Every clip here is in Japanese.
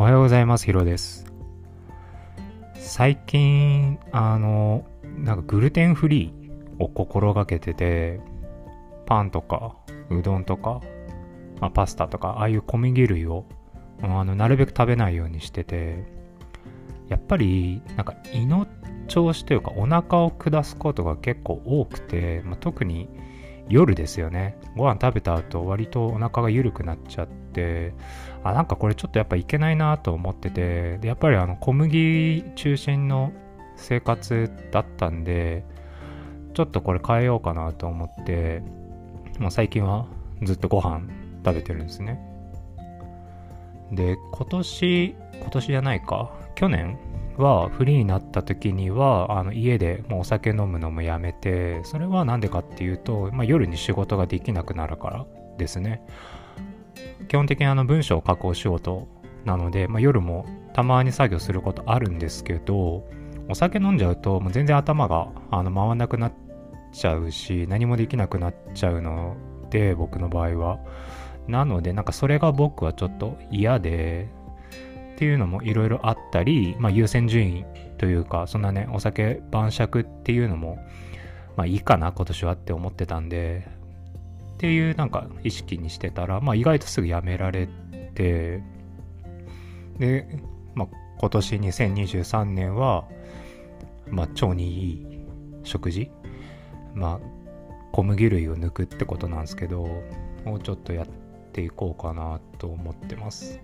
おはようございます。ヒロです。最近、あの、なんかグルテンフリーを心がけてて、パンとか、うどんとか、まあ、パスタとか、ああいう小麦類を、あの、なるべく食べないようにしてて、やっぱり、なんか胃の調子というか、お腹を下すことが結構多くて、まあ、特に夜ですよね。ご飯食べた後、割とお腹が緩くなっちゃって、あ、なんかこれちょっとやっぱいけないなと思ってて、で、やっぱりあの、小麦中心の生活だったんで、ちょっとこれ変えようかなと思って、もう最近はずっとご飯食べてるんですね。で、今年、今年じゃないか、去年はフリーになった時にはあの家でもうお酒飲むのもやめてそれは何でかっていうと、まあ、夜に仕事ができなくなるからですね基本的にあの文章を書くお仕事なので、まあ、夜もたまに作業することあるんですけどお酒飲んじゃうともう全然頭があの回らなくなっちゃうし何もできなくなっちゃうので僕の場合は。なのでなんかそれが僕はちょっと嫌でっていうのもいろいろあったり、まあ、優先順位というかそんなねお酒晩酌っていうのもまあいいかな今年はって思ってたんでっていうなんか意識にしてたら、まあ、意外とすぐやめられてで、まあ、今年2023年は、まあ、腸にいい食事まあ小麦類を抜くってことなんですけどもうちょっとやっていこうかなと思ってます。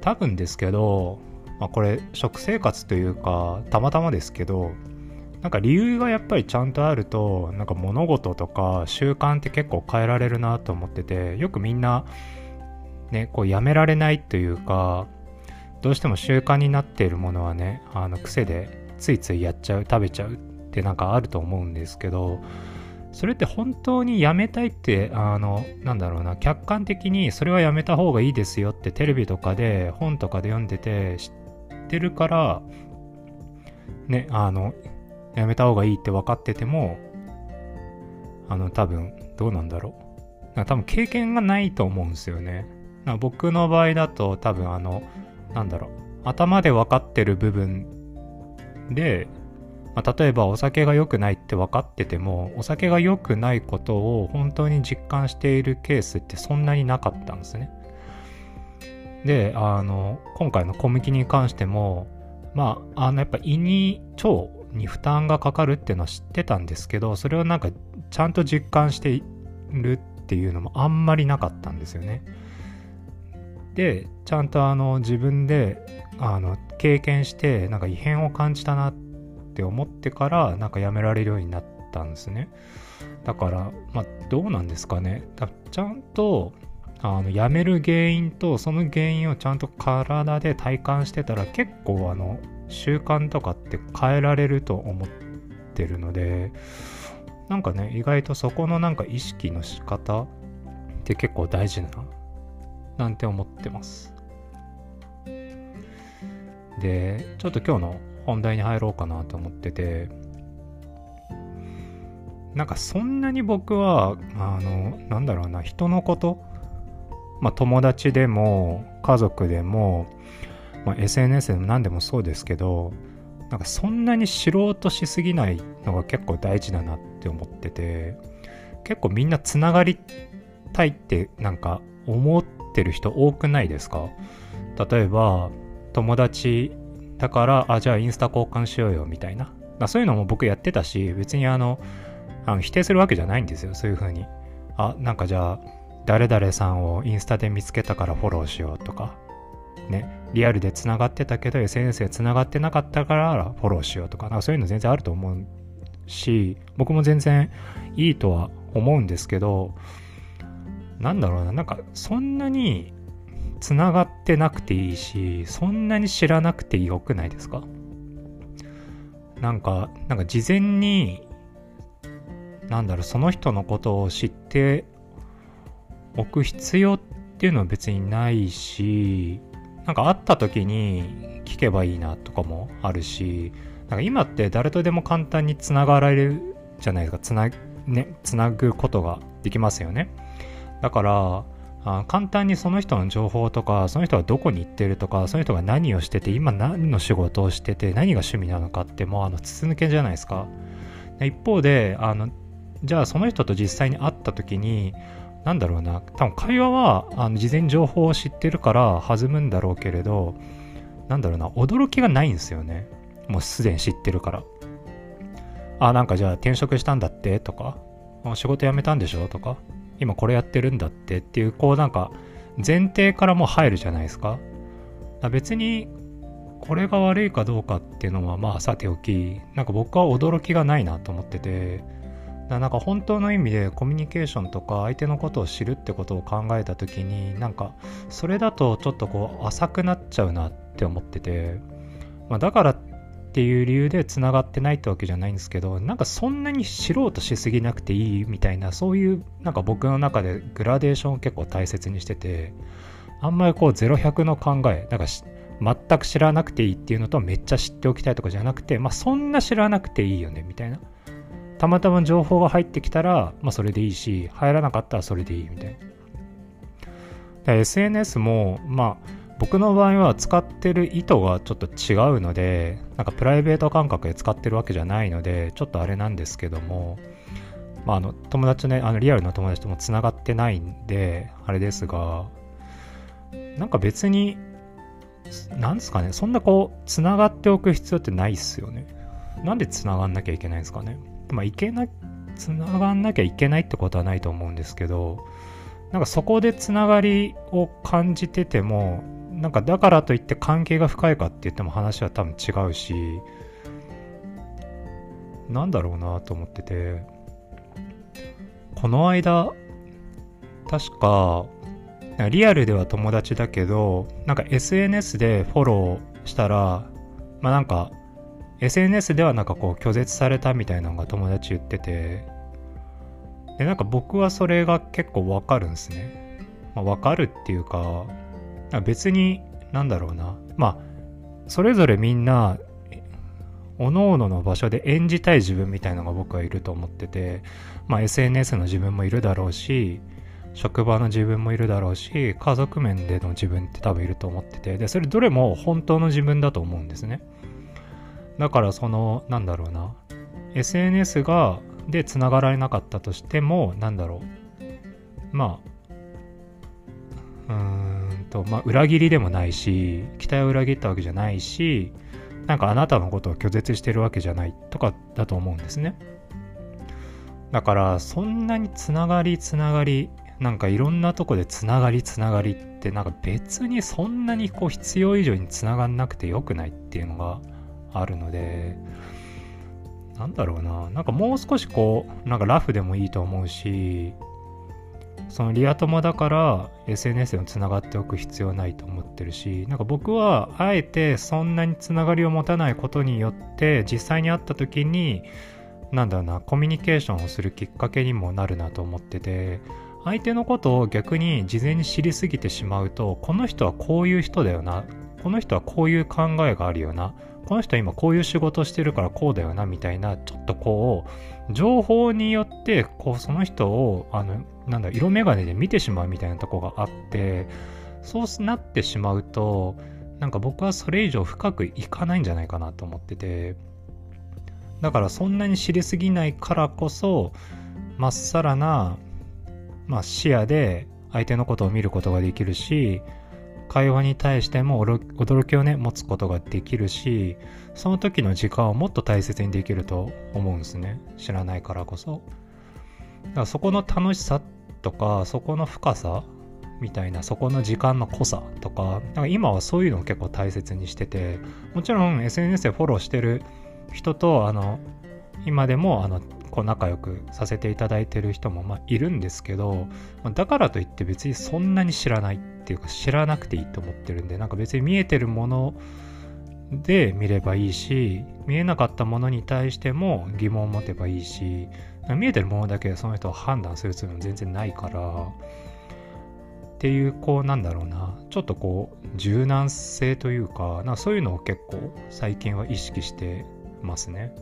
多分ですけど、まあ、これ食生活というかたまたまですけどなんか理由がやっぱりちゃんとあるとなんか物事とか習慣って結構変えられるなと思っててよくみんなねこうやめられないというかどうしても習慣になっているものはねあの癖でついついやっちゃう食べちゃうってなんかあると思うんですけどそれって本当にやめたいって、あの、なんだろうな、客観的にそれはやめた方がいいですよってテレビとかで、本とかで読んでて知ってるから、ね、あの、やめた方がいいって分かってても、あの、多分、どうなんだろう。多分経験がないと思うんですよね。僕の場合だと多分あの、なんだろう、頭で分かってる部分で、まあ、例えばお酒が良くないって分かっててもお酒が良くないことを本当に実感しているケースってそんなになかったんですね。であの今回の小麦に関してもまああのやっぱ胃に腸に負担がかかるっていうのは知ってたんですけどそれをなんかちゃんと実感しているっていうのもあんまりなかったんですよね。でちゃんとあの自分であの経験してなんか異変を感じたなって思ってからなんかやめられるようになったんですねだからまあどうなんですかねだちゃんとあのやめる原因とその原因をちゃんと体で体感してたら結構あの習慣とかって変えられると思ってるのでなんかね意外とそこのなんか意識の仕方って結構大事ななんて思ってます。でちょっと今日の本題に入ろうかなと思っててなんかそんなに僕はあのなんだろうな人のことまあ友達でも家族でも、まあ、SNS でも何でもそうですけどなんかそんなに知ろうとしすぎないのが結構大事だなって思ってて結構みんなつながりたいってなんか思ってる人多くないですか？例えば友達だから、あ、じゃあインスタ交換しようよ、みたいな。そういうのも僕やってたし、別にあの、あの否定するわけじゃないんですよ、そういう風に。あ、なんかじゃあ、誰々さんをインスタで見つけたからフォローしようとか、ね、リアルで繋がってたけど SNS で繋がってなかったからフォローしようとか、なんかそういうの全然あると思うし、僕も全然いいとは思うんですけど、なんだろうな、なんかそんなにつながってなくていいし、そんなに知らなくてよくないですか？なんか、なんか事前に、なんだろう、その人のことを知っておく必要っていうのは別にないし、なんか会った時に聞けばいいなとかもあるし、なんか今って誰とでも簡単につながられるじゃないですか。つな、ね、つなぐことができますよね。だから、あ簡単にその人の情報とかその人がどこに行ってるとかその人が何をしてて今何の仕事をしてて何が趣味なのかってもうあの筒抜けじゃないですか一方であのじゃあその人と実際に会った時になんだろうな。多分会話はあの事前情報を知ってるから弾むんだろうけれどなんだろうな。驚きがないんですよね。もうすでに知ってるから。あなんかじゃあ転職したんだって？とか。仕事辞めたんでしょ？とか。今これやってるんだって？っていうこうなんか前提からもう入るじゃないですか。別にこれが悪いかどうかっていうのはまあさておきなんか僕は驚きがないなと思ってて。なんか本当の意味でコミュニケーションとか相手のことを知るってことを考えた時になんかそれだとちょっとこう浅くなっちゃうなって思ってて、まあ、だからっていう理由でつながってないってわけじゃないんですけどなんかそんなに知ろうとしすぎなくていいみたいなそういうなんか僕の中でグラデーションを結構大切にしててあんまりこう0100の考えなんか全く知らなくていいっていうのとめっちゃ知っておきたいとかじゃなくてまあそんな知らなくていいよねみたいなたまたま情報が入ってきたらまあそれでいいし入らなかったらそれでいいみたいな SNS もまあ僕の場合は使ってる意図がちょっと違うので、なんかプライベート感覚で使ってるわけじゃないので、ちょっとあれなんですけども、まあ、あの友達ね、あのリアルな友達とも繋がってないんで、あれですが、なんか別に、なんですかね、そんなこう、繋がっておく必要ってないっすよね。なんで繋がんなきゃいけないんですかね。まあ、いけな、繋がんなきゃいけないってことはないと思うんですけど、なんかそこでつながりを感じてても、なんかだからといって関係が深いかって言っても話は多分違うし、なんだろうなと思ってて、この間、確か、リアルでは友達だけど、なんか SNS でフォローしたら、まあなんか、SNS ではなんかこう拒絶されたみたいなのが友達言ってて、で、なんか僕はそれが結構わかるんですね。まあ、わかるっていうか、別に、なんだろうな。まあ、それぞれみんな、各々の場所で演じたい自分みたいのが僕はいると思ってて、まあ SNS の自分もいるだろうし、職場の自分もいるだろうし、家族面での自分って多分いると思ってて、で、それどれも本当の自分だと思うんですね。だからその、なんだろうな。SNS が、で繋がられなかったとしても、なんだろう。まあ、うーん、と、まあ、裏切りでもないし、期待を裏切ったわけじゃないし、なんかあなたのことを拒絶してるわけじゃないとかだと思うんですね。だから、そんなにつながりつながり、なんかいろんなとこでつながりつながりって、なんか別にそんなにこう必要以上につながんなくてよくないっていうのがあるので、なんだろうな、なんかもう少しこう、なんかラフでもいいと思うし、そのリア友だから SNS でもつながっておく必要ないと思ってるしなんか僕はあえてそんなにつながりを持たないことによって実際に会った時になんだろうなコミュニケーションをするきっかけにもなるなと思ってて相手のことを逆に事前に知りすぎてしまうとこの人はこういう人だよなこの人はこういう考えがあるよな。この人は今こういう仕事してるからこうだよなみたいなちょっとこう情報によってこうその人をあのなんだ色眼鏡で見てしまうみたいなとこがあってそうなってしまうとなんか僕はそれ以上深くいかないんじゃないかなと思ってて。だからそんなに知りすぎないからこそまっさらな、まあ、視野で相手のことを見ることができるし会話に対しても驚きをね持つことができるしその時の時間をもっと大切にできると思うんですね。知らないからこそ。だからそこの楽しさとかそこの深さみたいなそこの時間の濃さとかなんか今はそういうのを結構大切にしててもちろん SNS でフォローしてる人とあの今でもあのこう仲良くさせていただいてる人もまあいるんですけどだからといって別にそんなに知らないっていうか知らなくていいと思ってるんでなんか別に見えてるもので見ればいいし見えなかったものに対しても疑問を持てばいいし見えてるものだけでその人を判断するつもりも全然ないからっていうこうなんだろうなちょっとこう柔軟性というかなそういうのを結構最近は意識してますね。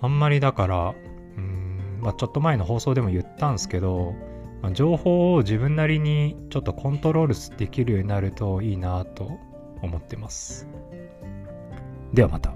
あんまりだから、うん、まあ、ちょっと前の放送でも言ったんですけど、まあ情報を自分なりにちょっとコントロールできるようになるといいなと思ってます。ではまた。